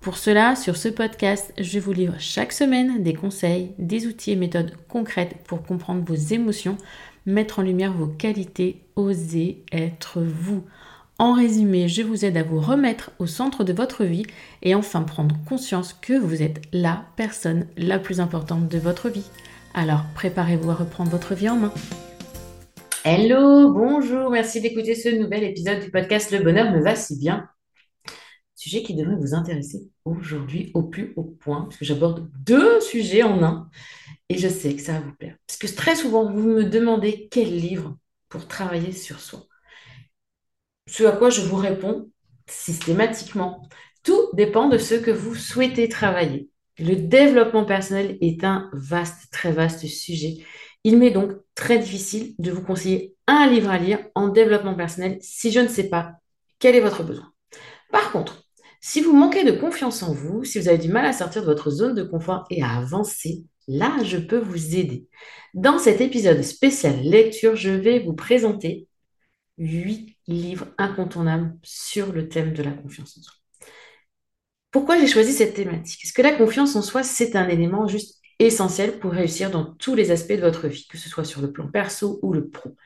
Pour cela, sur ce podcast, je vous livre chaque semaine des conseils, des outils et méthodes concrètes pour comprendre vos émotions, mettre en lumière vos qualités, oser être vous. En résumé, je vous aide à vous remettre au centre de votre vie et enfin prendre conscience que vous êtes la personne la plus importante de votre vie. Alors préparez-vous à reprendre votre vie en main. Hello, bonjour, merci d'écouter ce nouvel épisode du podcast Le bonheur me va si bien. Sujet qui devrait vous intéresser aujourd'hui au plus haut point, parce j'aborde deux sujets en un, et je sais que ça va vous plaire. Parce que très souvent, vous me demandez quel livre pour travailler sur soi. Ce à quoi je vous réponds systématiquement. Tout dépend de ce que vous souhaitez travailler. Le développement personnel est un vaste, très vaste sujet. Il m'est donc très difficile de vous conseiller un livre à lire en développement personnel si je ne sais pas quel est votre besoin. Par contre, si vous manquez de confiance en vous, si vous avez du mal à sortir de votre zone de confort et à avancer, là, je peux vous aider. Dans cet épisode spécial lecture, je vais vous présenter huit livres incontournables sur le thème de la confiance en soi. Pourquoi j'ai choisi cette thématique? Parce que la confiance en soi, c'est un élément juste essentiel pour réussir dans tous les aspects de votre vie, que ce soit sur le plan perso ou le pro.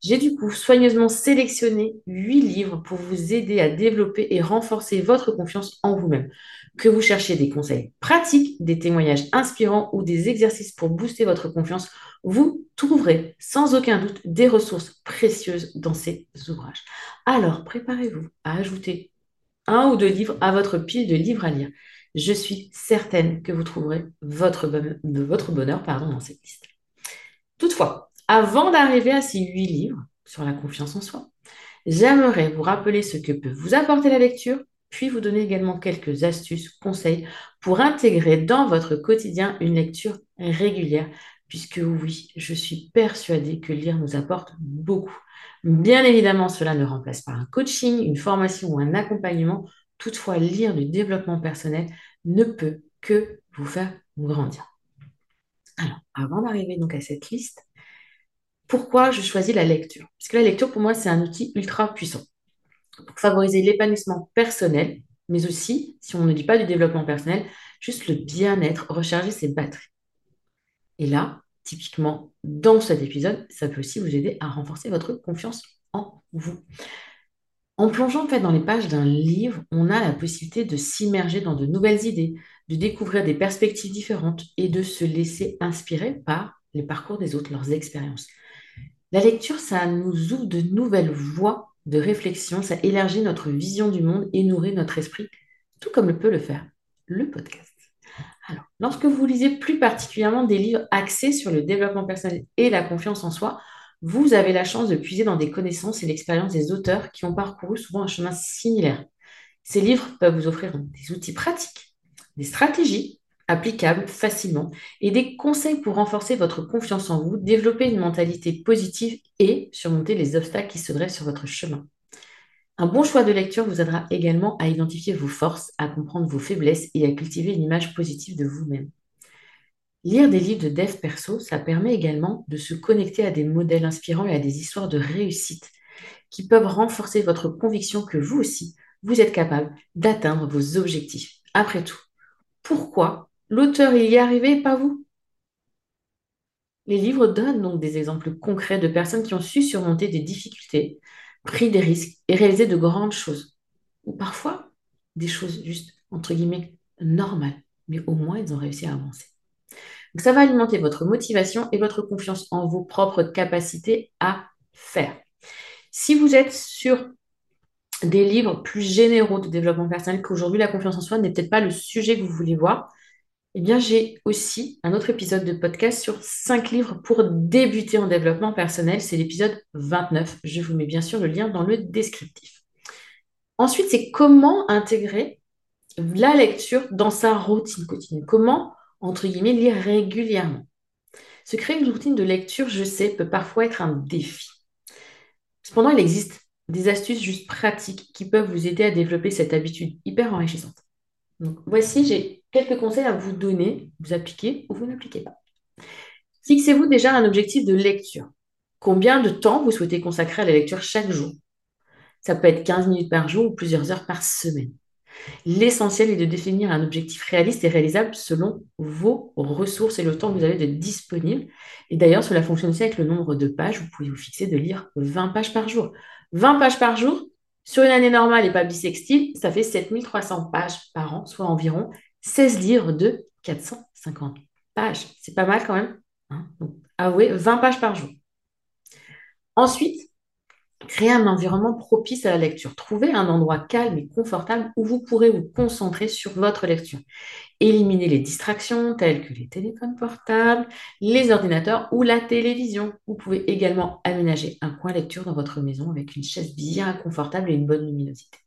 J'ai du coup soigneusement sélectionné huit livres pour vous aider à développer et renforcer votre confiance en vous-même. Que vous cherchiez des conseils pratiques, des témoignages inspirants ou des exercices pour booster votre confiance, vous trouverez sans aucun doute des ressources précieuses dans ces ouvrages. Alors préparez-vous à ajouter un ou deux livres à votre pile de livres à lire. Je suis certaine que vous trouverez votre, bonheur pardon, dans cette liste. Toutefois, avant d'arriver à ces huit livres sur la confiance en soi, j'aimerais vous rappeler ce que peut vous apporter la lecture, puis vous donner également quelques astuces, conseils pour intégrer dans votre quotidien une lecture régulière, puisque oui, je suis persuadée que lire nous apporte beaucoup. Bien évidemment, cela ne remplace pas un coaching, une formation ou un accompagnement. Toutefois, lire du développement personnel ne peut que vous faire grandir. Alors, avant d'arriver donc à cette liste, pourquoi je choisis la lecture Parce que la lecture, pour moi, c'est un outil ultra puissant pour favoriser l'épanouissement personnel, mais aussi, si on ne dit pas du développement personnel, juste le bien-être, recharger ses batteries. Et là, typiquement, dans cet épisode, ça peut aussi vous aider à renforcer votre confiance en vous. En plongeant en fait dans les pages d'un livre, on a la possibilité de s'immerger dans de nouvelles idées, de découvrir des perspectives différentes et de se laisser inspirer par les parcours des autres, leurs expériences. La lecture, ça nous ouvre de nouvelles voies de réflexion, ça élargit notre vision du monde et nourrit notre esprit, tout comme le peut le faire le podcast. Alors, lorsque vous lisez plus particulièrement des livres axés sur le développement personnel et la confiance en soi, vous avez la chance de puiser dans des connaissances et l'expérience des auteurs qui ont parcouru souvent un chemin similaire. Ces livres peuvent vous offrir des outils pratiques, des stratégies applicable facilement et des conseils pour renforcer votre confiance en vous, développer une mentalité positive et surmonter les obstacles qui se dressent sur votre chemin. Un bon choix de lecture vous aidera également à identifier vos forces, à comprendre vos faiblesses et à cultiver une image positive de vous-même. Lire des livres de dev perso, ça permet également de se connecter à des modèles inspirants et à des histoires de réussite qui peuvent renforcer votre conviction que vous aussi, vous êtes capable d'atteindre vos objectifs. Après tout, pourquoi L'auteur il y est arrivé, pas vous? Les livres donnent donc des exemples concrets de personnes qui ont su surmonter des difficultés, pris des risques et réalisé de grandes choses. Ou parfois des choses juste, entre guillemets, normales. Mais au moins, ils ont réussi à avancer. Donc, ça va alimenter votre motivation et votre confiance en vos propres capacités à faire. Si vous êtes sur des livres plus généraux de développement personnel, qu'aujourd'hui la confiance en soi n'est peut-être pas le sujet que vous voulez voir, eh bien j'ai aussi un autre épisode de podcast sur 5 livres pour débuter en développement personnel. C'est l'épisode 29. Je vous mets bien sûr le lien dans le descriptif. Ensuite, c'est comment intégrer la lecture dans sa routine quotidienne. Comment, entre guillemets, lire régulièrement. Se créer une routine de lecture, je sais, peut parfois être un défi. Cependant, il existe des astuces juste pratiques qui peuvent vous aider à développer cette habitude hyper enrichissante. Voici, j'ai quelques conseils à vous donner, vous appliquez ou vous n'appliquez pas. Fixez-vous déjà un objectif de lecture. Combien de temps vous souhaitez consacrer à la lecture chaque jour? Ça peut être 15 minutes par jour ou plusieurs heures par semaine. L'essentiel est de définir un objectif réaliste et réalisable selon vos ressources et le temps que vous avez de disponible. Et d'ailleurs, cela fonctionne aussi avec le nombre de pages. Vous pouvez vous fixer de lire 20 pages par jour. 20 pages par jour, sur une année normale et pas bissextile, ça fait 7300 pages par an, soit environ 16 livres de 450 pages. C'est pas mal quand même. Hein Donc, avouez, 20 pages par jour. Ensuite, Créer un environnement propice à la lecture. Trouvez un endroit calme et confortable où vous pourrez vous concentrer sur votre lecture. Éliminez les distractions telles que les téléphones portables, les ordinateurs ou la télévision. Vous pouvez également aménager un coin lecture dans votre maison avec une chaise bien confortable et une bonne luminosité.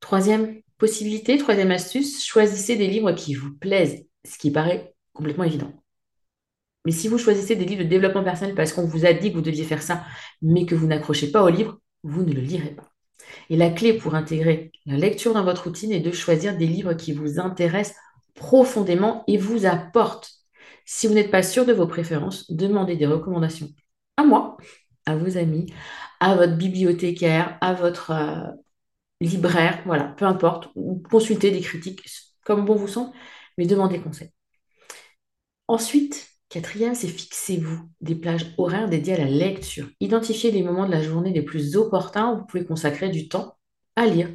Troisième possibilité, troisième astuce, choisissez des livres qui vous plaisent, ce qui paraît complètement évident. Mais si vous choisissez des livres de développement personnel parce qu'on vous a dit que vous deviez faire ça, mais que vous n'accrochez pas au livre, vous ne le lirez pas. Et la clé pour intégrer la lecture dans votre routine est de choisir des livres qui vous intéressent profondément et vous apportent. Si vous n'êtes pas sûr de vos préférences, demandez des recommandations à moi, à vos amis, à votre bibliothécaire, à votre euh, libraire, voilà, peu importe, ou consultez des critiques comme bon vous semble, mais demandez conseil. Ensuite, Quatrième, c'est fixez-vous des plages horaires dédiées à la lecture. Identifiez les moments de la journée les plus opportuns où vous pouvez consacrer du temps à lire.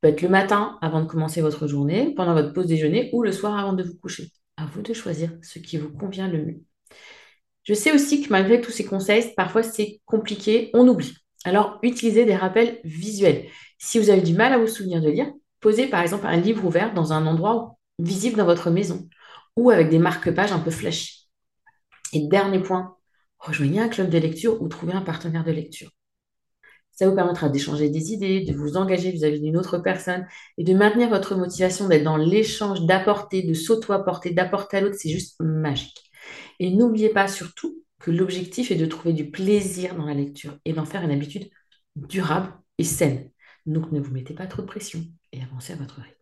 peut être le matin avant de commencer votre journée, pendant votre pause déjeuner ou le soir avant de vous coucher. À vous de choisir ce qui vous convient le mieux. Je sais aussi que malgré tous ces conseils, parfois c'est compliqué, on oublie. Alors utilisez des rappels visuels. Si vous avez du mal à vous souvenir de lire, posez par exemple un livre ouvert dans un endroit visible dans votre maison ou avec des marque-pages un peu flashy. Et dernier point, rejoignez un club de lecture ou trouvez un partenaire de lecture. Ça vous permettra d'échanger des idées, de vous engager vis-à-vis d'une autre personne et de maintenir votre motivation d'être dans l'échange, d'apporter, de s'auto-apporter, d'apporter à l'autre. C'est juste magique. Et n'oubliez pas surtout que l'objectif est de trouver du plaisir dans la lecture et d'en faire une habitude durable et saine. Donc ne vous mettez pas trop de pression et avancez à votre rythme.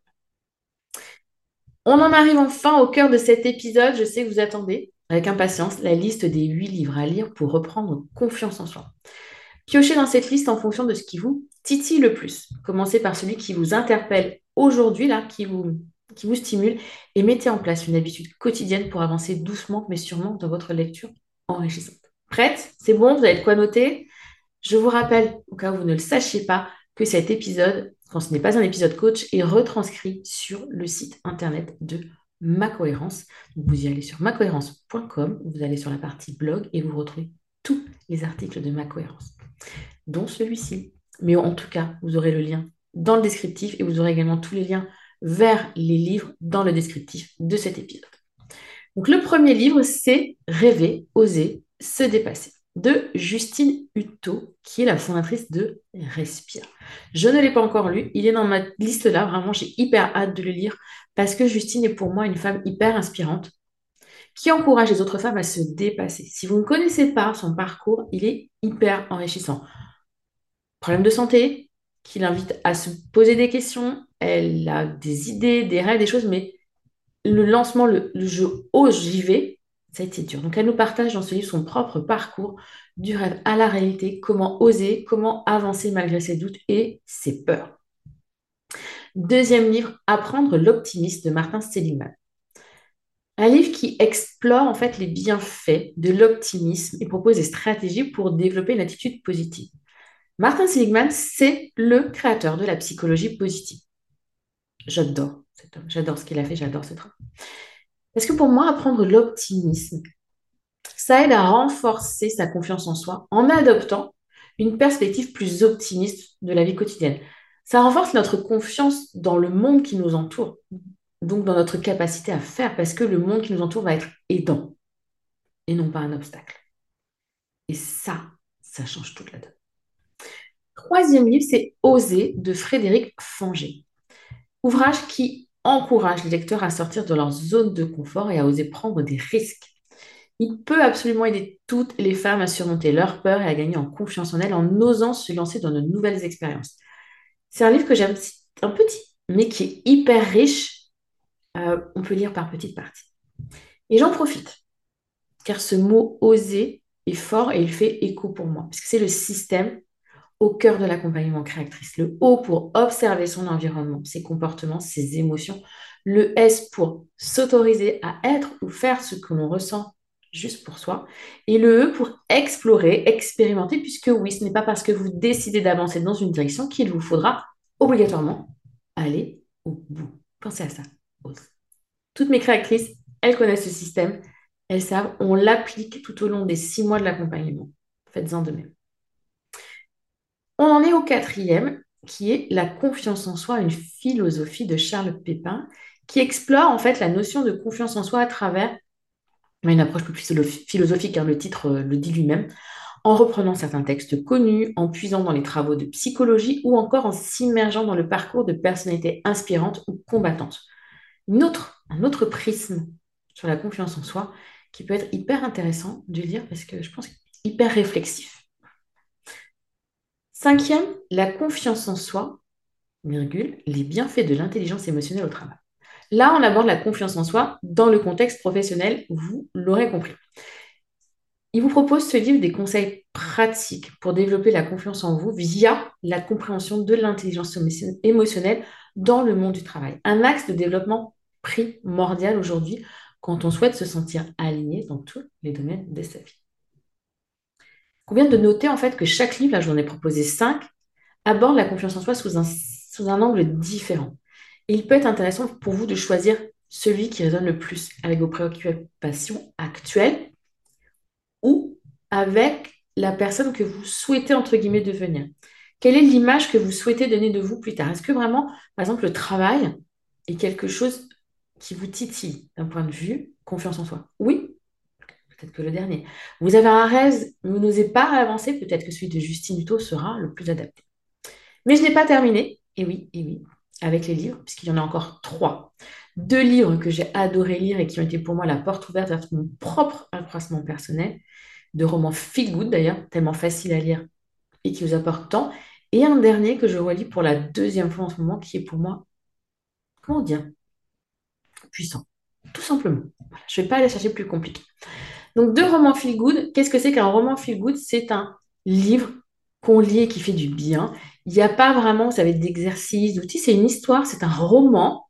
On en arrive enfin au cœur de cet épisode. Je sais que vous attendez avec impatience la liste des huit livres à lire pour reprendre confiance en soi. Piochez dans cette liste en fonction de ce qui vous titille le plus. Commencez par celui qui vous interpelle aujourd'hui, là, qui vous, qui vous stimule, et mettez en place une habitude quotidienne pour avancer doucement mais sûrement dans votre lecture enrichissante. Prête? C'est bon? Vous avez de quoi noter? Je vous rappelle, au cas où vous ne le sachiez pas, que cet épisode, quand ce n'est pas un épisode coach, est retranscrit sur le site internet de Ma Cohérence. vous y allez sur macohérence.com, vous allez sur la partie blog et vous retrouvez tous les articles de Ma Cohérence, dont celui-ci. Mais en tout cas, vous aurez le lien dans le descriptif et vous aurez également tous les liens vers les livres dans le descriptif de cet épisode. Donc le premier livre, c'est Rêver, oser, se dépasser de Justine Hutto, qui est la fondatrice de Respire. Je ne l'ai pas encore lu, il est dans ma liste là, vraiment j'ai hyper hâte de le lire parce que Justine est pour moi une femme hyper inspirante qui encourage les autres femmes à se dépasser. Si vous ne connaissez pas son parcours, il est hyper enrichissant. Problème de santé, qui l'invite à se poser des questions, elle a des idées, des rêves, des choses, mais le lancement, le, jeu ose, j'y vais, ça a été dur. Donc elle nous partage dans ce livre son propre parcours du rêve à la réalité, comment oser, comment avancer malgré ses doutes et ses peurs. Deuxième livre, Apprendre l'optimisme de Martin Seligman. Un livre qui explore en fait les bienfaits de l'optimisme et propose des stratégies pour développer une attitude positive. Martin Seligman, c'est le créateur de la psychologie positive. J'adore cet homme, j'adore ce qu'il a fait, j'adore ce travail. Parce que pour moi, apprendre l'optimisme, ça aide à renforcer sa confiance en soi en adoptant une perspective plus optimiste de la vie quotidienne? Ça renforce notre confiance dans le monde qui nous entoure, donc dans notre capacité à faire, parce que le monde qui nous entoure va être aidant et non pas un obstacle. Et ça, ça change toute la donne. Troisième livre, c'est Oser de Frédéric Fanger. Ouvrage qui encourage les lecteurs à sortir de leur zone de confort et à oser prendre des risques. Il peut absolument aider toutes les femmes à surmonter leur peur et à gagner en confiance en elles en osant se lancer dans de nouvelles expériences. C'est un livre que j'aime un petit, mais qui est hyper riche. Euh, on peut lire par petites parties. Et j'en profite, car ce mot oser est fort et il fait écho pour moi, parce que c'est le système au cœur de l'accompagnement créatrice. Le O pour observer son environnement, ses comportements, ses émotions. Le S pour s'autoriser à être ou faire ce que l'on ressent juste pour soi. Et le E pour explorer, expérimenter, puisque oui, ce n'est pas parce que vous décidez d'avancer dans une direction qu'il vous faudra obligatoirement aller au bout. Pensez à ça. Toutes mes créatrices, elles connaissent ce système, elles savent, on l'applique tout au long des six mois de l'accompagnement. Faites-en de même. On en est au quatrième, qui est la confiance en soi, une philosophie de Charles Pépin, qui explore en fait la notion de confiance en soi à travers une approche plus philosophique, car le titre euh, le dit lui-même, en reprenant certains textes connus, en puisant dans les travaux de psychologie ou encore en s'immergeant dans le parcours de personnalités inspirantes ou combattantes. un autre prisme sur la confiance en soi qui peut être hyper intéressant de lire parce que je pense hyper réflexif. Cinquième, la confiance en soi, virgule, les bienfaits de l'intelligence émotionnelle au travail. Là, on aborde la confiance en soi dans le contexte professionnel, vous l'aurez compris. Il vous propose ce livre des conseils pratiques pour développer la confiance en vous via la compréhension de l'intelligence émotionnelle dans le monde du travail. Un axe de développement primordial aujourd'hui quand on souhaite se sentir aligné dans tous les domaines de sa vie. Il convient de noter en fait que chaque livre, là j'en ai proposé cinq, aborde la confiance en soi sous un, sous un angle différent il peut être intéressant pour vous de choisir celui qui résonne le plus avec vos préoccupations actuelles ou avec la personne que vous souhaitez, entre guillemets, devenir. Quelle est l'image que vous souhaitez donner de vous plus tard? Est-ce que vraiment, par exemple, le travail est quelque chose qui vous titille d'un point de vue confiance en soi? Oui, peut-être que le dernier. Vous avez un rêve, vous n'osez pas avancer, peut-être que celui de Justine Hutto sera le plus adapté. Mais je n'ai pas terminé. Et oui, et oui, avec les livres, puisqu'il y en a encore trois. Deux livres que j'ai adoré lire et qui ont été pour moi la porte ouverte vers mon propre accroissement personnel, de romans feel good d'ailleurs, tellement facile à lire et qui vous apportent tant. Et un dernier que je relis pour la deuxième fois en ce moment, qui est pour moi, comment dire, puissant, tout simplement. Je ne vais pas aller chercher plus compliqué. Donc deux romans feel good. Qu'est-ce que c'est qu'un roman feel good? C'est un livre qu'on lit et qui fait du bien il n'y a pas vraiment, ça va être d'exercices, d'outils, c'est une histoire, c'est un roman.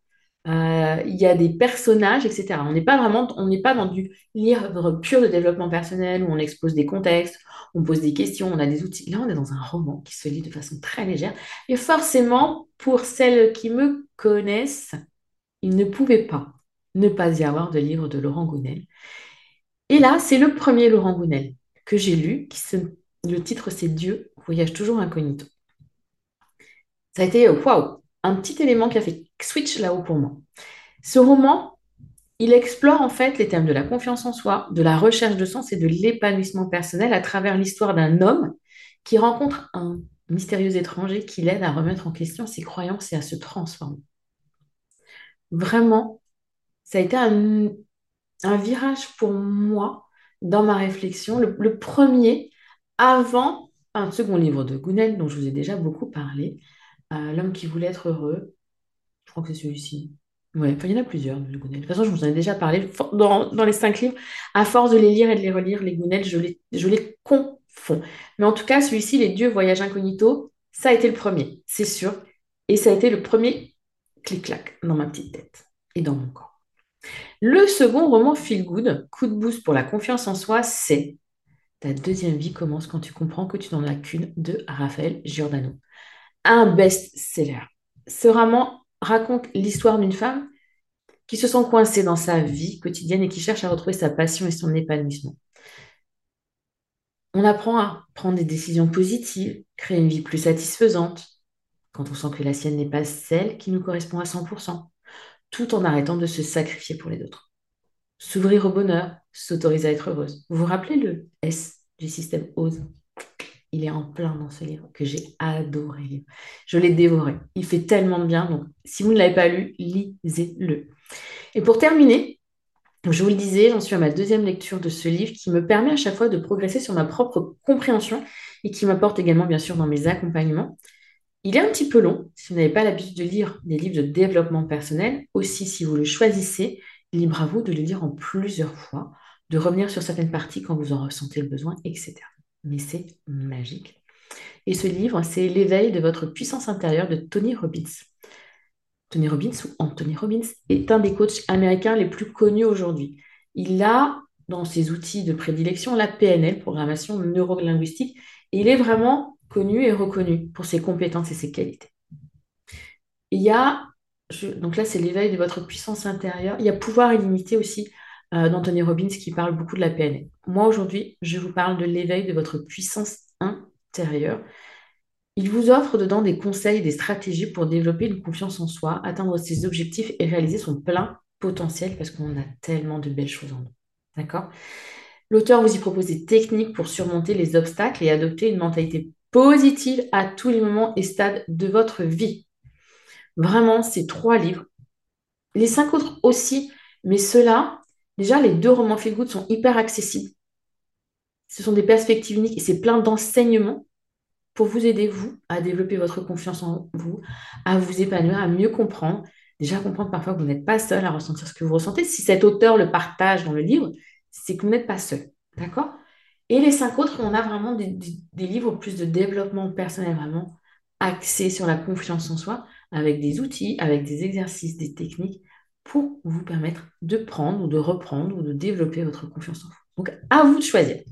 Euh, il y a des personnages, etc. On n'est pas vraiment, on n'est pas dans du livre pur de développement personnel où on expose des contextes, on pose des questions, on a des outils. Là, on est dans un roman qui se lit de façon très légère. Et forcément, pour celles qui me connaissent, il ne pouvait pas ne pas y avoir de livre de Laurent Gounel. Et là, c'est le premier Laurent Gounel que j'ai lu. Qui se... Le titre, c'est Dieu voyage toujours incognito ça a été waouh, un petit élément qui a fait switch là-haut pour moi. Ce roman, il explore en fait les thèmes de la confiance en soi, de la recherche de sens et de l'épanouissement personnel à travers l'histoire d'un homme qui rencontre un mystérieux étranger qui l'aide à remettre en question ses croyances et à se transformer. Vraiment, ça a été un, virage pour moi dans ma réflexion, le, le, premier avant un second livre de Gounel dont je vous ai déjà beaucoup parlé, L'homme qui voulait être heureux. Je crois que c'est celui-ci. Ouais, il y en a plusieurs, De toute façon, je vous en ai déjà parlé dans, les cinq livres. À force de les lire et de les relire, les Gounel, je les, je les confonds. Mais en tout cas, celui-ci, Les Dieux Voyage Incognito, ça a été le premier, c'est sûr. Et ça a été le premier clic-clac dans ma petite tête et dans mon corps. Le second roman Feel Good, coup de boost pour la confiance en soi, c'est Ta deuxième vie commence quand tu comprends que tu n'en as qu'une de Raphaël Giordano un best-seller. Ce roman raconte l'histoire d'une femme qui se sent coincée dans sa vie quotidienne et qui cherche à retrouver sa passion et son épanouissement. On apprend à prendre des décisions positives, créer une vie plus satisfaisante, quand on sent que la sienne n'est pas celle qui nous correspond à 100%, tout en arrêtant de se sacrifier pour les autres. S'ouvrir au bonheur, s'autoriser à être heureuse. Vous vous rappelez le S du système OSE il est en plein dans ce livre que j'ai adoré. Je l'ai dévoré. Il fait tellement de bien. Donc, si vous ne l'avez pas lu, lisez-le. Et pour terminer, je vous le disais, j'en suis à ma deuxième lecture de ce livre qui me permet à chaque fois de progresser sur ma propre compréhension et qui m'apporte également, bien sûr, dans mes accompagnements. Il est un petit peu long. Si vous n'avez pas l'habitude de lire des livres de développement personnel, aussi si vous le choisissez, libre à vous de le lire en plusieurs fois, de revenir sur certaines parties quand vous en ressentez le besoin, etc mais c'est magique. Et ce livre, c'est L'éveil de votre puissance intérieure de Tony Robbins. Tony Robbins ou Anthony Robbins est un des coachs américains les plus connus aujourd'hui. Il a dans ses outils de prédilection la PNL, programmation neurolinguistique, et il est vraiment connu et reconnu pour ses compétences et ses qualités. Il y a, donc là c'est l'éveil de votre puissance intérieure, il y a pouvoir illimité aussi euh, d'Anthony Robbins qui parle beaucoup de la PNL. Moi, aujourd'hui, je vous parle de l'éveil de votre puissance intérieure. Il vous offre dedans des conseils, des stratégies pour développer une confiance en soi, atteindre ses objectifs et réaliser son plein potentiel parce qu'on a tellement de belles choses en nous. D'accord? L'auteur vous y propose des techniques pour surmonter les obstacles et adopter une mentalité positive à tous les moments et stades de votre vie. Vraiment, ces trois livres. Les cinq autres aussi, mais ceux-là, Déjà, les deux romans feel good sont hyper accessibles. Ce sont des perspectives uniques et c'est plein d'enseignements pour vous aider, vous, à développer votre confiance en vous, à vous épanouir, à mieux comprendre. Déjà, comprendre parfois que vous n'êtes pas seul à ressentir ce que vous ressentez. Si cet auteur le partage dans le livre, c'est que vous n'êtes pas seul. D'accord? Et les cinq autres, on a vraiment des, des livres plus de développement personnel, vraiment axés sur la confiance en soi, avec des outils, avec des exercices, des techniques pour vous permettre de prendre ou de reprendre ou de développer votre confiance en vous. Donc, à vous de choisir.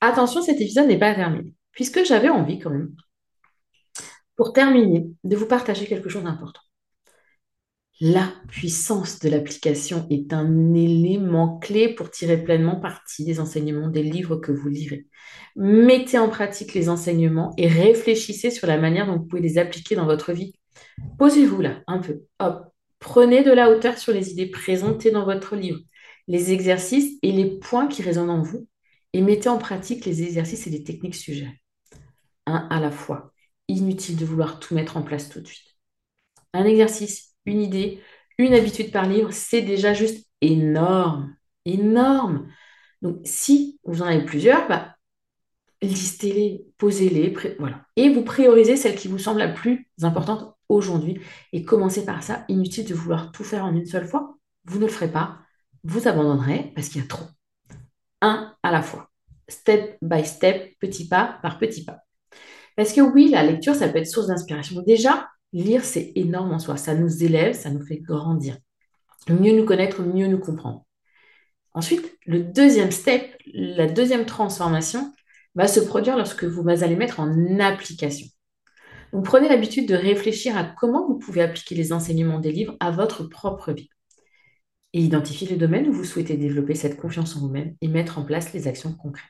Attention, cet épisode n'est pas terminé, puisque j'avais envie quand même, pour terminer, de vous partager quelque chose d'important. La puissance de l'application est un élément clé pour tirer pleinement parti des enseignements des livres que vous lirez. Mettez en pratique les enseignements et réfléchissez sur la manière dont vous pouvez les appliquer dans votre vie. Posez-vous là un peu. Hop, Prenez de la hauteur sur les idées présentées dans votre livre, les exercices et les points qui résonnent en vous, et mettez en pratique les exercices et les techniques suggérées. Un à la fois. Inutile de vouloir tout mettre en place tout de suite. Un exercice, une idée, une habitude par livre, c'est déjà juste énorme. Énorme. Donc, si vous en avez plusieurs, bah, listez-les, posez-les, voilà. Et vous priorisez celle qui vous semble la plus importante aujourd'hui. Et commencez par ça. Inutile de vouloir tout faire en une seule fois. Vous ne le ferez pas. Vous abandonnerez parce qu'il y a trop. Un à la fois. Step by step, petit pas par petit pas. Parce que oui, la lecture, ça peut être source d'inspiration. Déjà, lire, c'est énorme en soi. Ça nous élève, ça nous fait grandir. Mieux nous connaître, mieux nous comprendre. Ensuite, le deuxième step, la deuxième transformation, va se produire lorsque vous allez mettre en application. Vous prenez l'habitude de réfléchir à comment vous pouvez appliquer les enseignements des livres à votre propre vie. Et identifier le domaine où vous souhaitez développer cette confiance en vous-même et mettre en place les actions concrètes.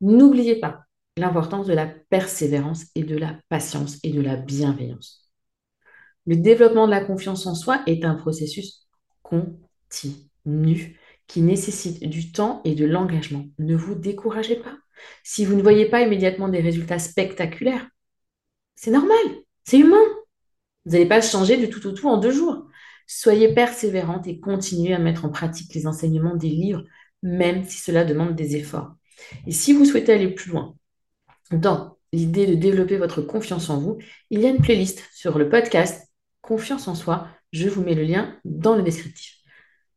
N'oubliez pas l'importance de la persévérance et de la patience et de la bienveillance. Le développement de la confiance en soi est un processus continu qui nécessite du temps et de l'engagement. Ne vous découragez pas. Si vous ne voyez pas immédiatement des résultats spectaculaires, c'est normal, c'est humain. Vous n'allez pas changer du tout au tout en deux jours. Soyez persévérante et continuez à mettre en pratique les enseignements des livres, même si cela demande des efforts. Et si vous souhaitez aller plus loin dans l'idée de développer votre confiance en vous, il y a une playlist sur le podcast Confiance en soi. Je vous mets le lien dans le descriptif.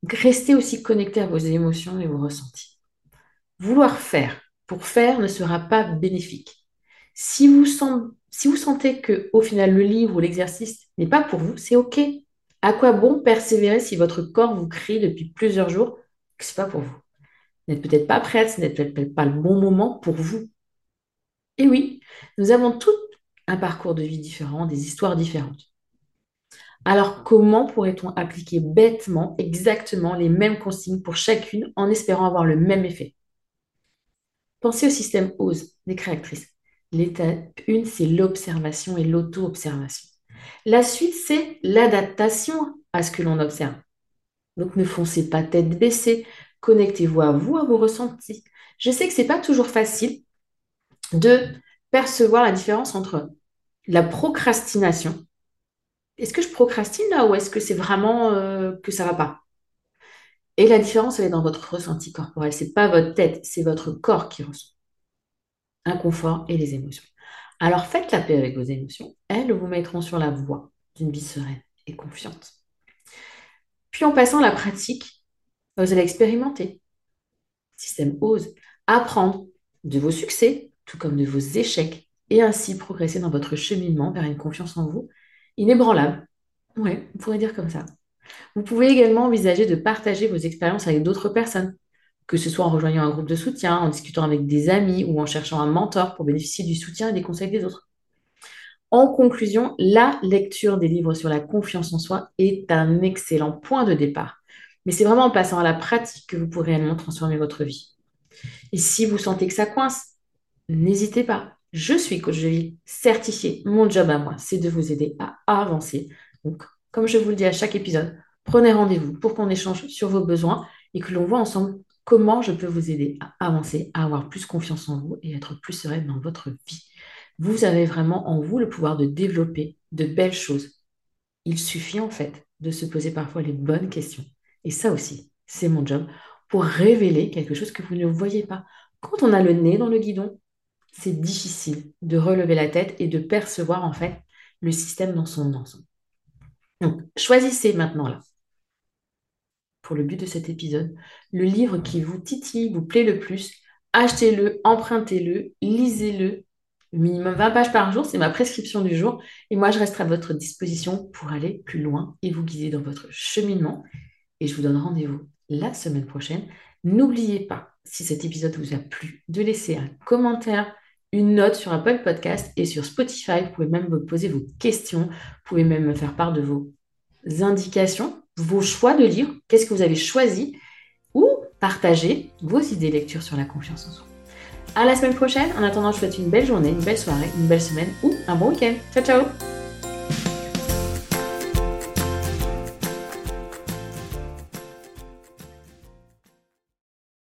restez aussi connecté à vos émotions et vos ressentis. Vouloir faire pour faire ne sera pas bénéfique. Si vous, si vous sentez que au final le livre ou l'exercice n'est pas pour vous, c'est OK. À quoi bon persévérer si votre corps vous crie depuis plusieurs jours que ce n'est pas pour vous? Vous n'êtes peut-être pas prête, ce n'est peut-être pas le bon moment pour vous. Et oui, nous avons tous un parcours de vie différent, des histoires différentes. Alors comment pourrait-on appliquer bêtement exactement les mêmes consignes pour chacune en espérant avoir le même effet? Pensez au système OSE des créatrices. L'étape 1, c'est l'observation et l'auto-observation. La suite, c'est l'adaptation à ce que l'on observe. Donc ne foncez pas tête baissée, connectez-vous à vous, à vos ressentis. Je sais que ce n'est pas toujours facile de percevoir la différence entre la procrastination. Est-ce que je procrastine là ou est-ce que c'est vraiment euh, que ça ne va pas? Et la différence, elle est dans votre ressenti corporel. Ce n'est pas votre tête, c'est votre corps qui ressent. Inconfort et les émotions. Alors faites la paix avec vos émotions. Elles vous mettront sur la voie d'une vie sereine et confiante. Puis en passant à la pratique, vous allez expérimenter. Système OSE, apprendre de vos succès, tout comme de vos échecs, et ainsi progresser dans votre cheminement vers une confiance en vous inébranlable. Oui, on pourrait dire comme ça. Vous pouvez également envisager de partager vos expériences avec d'autres personnes, que ce soit en rejoignant un groupe de soutien, en discutant avec des amis ou en cherchant un mentor pour bénéficier du soutien et des conseils des autres. En conclusion, la lecture des livres sur la confiance en soi est un excellent point de départ. Mais c'est vraiment en passant à la pratique que vous pourrez réellement transformer votre vie. Et si vous sentez que ça coince, n'hésitez pas. Je suis coach de vie certifié. Mon job à moi, c'est de vous aider à avancer. Donc, comme je vous le dis à chaque épisode, prenez rendez-vous pour qu'on échange sur vos besoins et que l'on voit ensemble comment je peux vous aider à avancer, à avoir plus confiance en vous et être plus sereine dans votre vie. Vous avez vraiment en vous le pouvoir de développer de belles choses. Il suffit en fait de se poser parfois les bonnes questions. Et ça aussi, c'est mon job pour révéler quelque chose que vous ne voyez pas. Quand on a le nez dans le guidon, c'est difficile de relever la tête et de percevoir en fait le système dans son ensemble. Donc, choisissez maintenant là, pour le but de cet épisode, le livre qui vous titille, vous plaît le plus. Achetez-le, empruntez-le, lisez-le. Minimum 20 pages par jour, c'est ma prescription du jour. Et moi, je resterai à votre disposition pour aller plus loin et vous guider dans votre cheminement. Et je vous donne rendez-vous la semaine prochaine. N'oubliez pas, si cet épisode vous a plu, de laisser un commentaire, une note sur Apple Podcast et sur Spotify. Vous pouvez même me poser vos questions. Vous pouvez même me faire part de vos indications, vos choix de livres, qu'est-ce que vous avez choisi, ou partager vos idées lecture sur la confiance en soi. À la semaine prochaine. En attendant, je vous souhaite une belle journée, une belle soirée, une belle semaine ou un bon week-end. Ciao, ciao